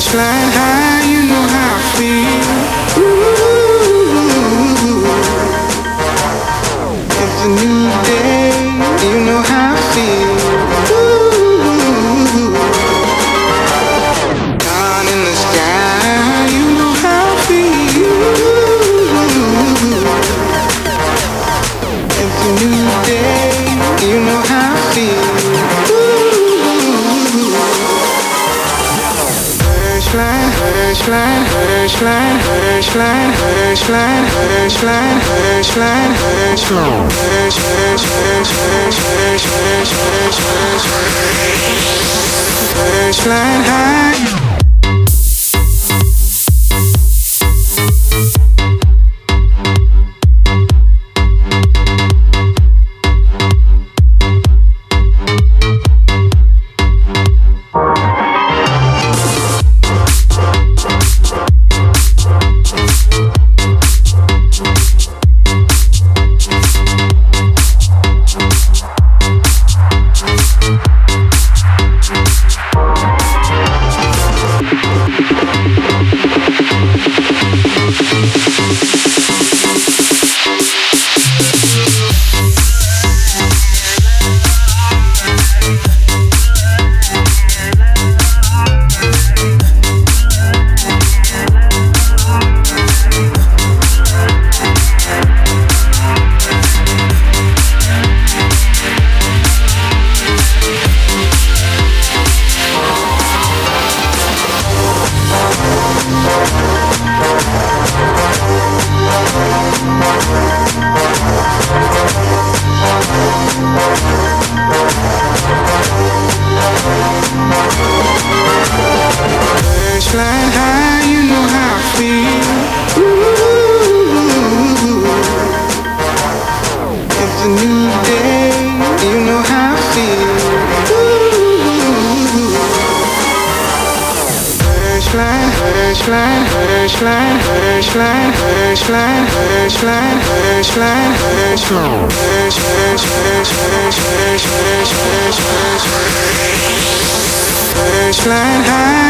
searchlight high. Birds flying, birds flying, birds flying, birds flying, birds flying, birds birds flying, birds flying, birds flying, birds flying, birds flying, birds flying, birds flying, birds, birds, birds, birds, birds, birds, birds, birds, birds flying high.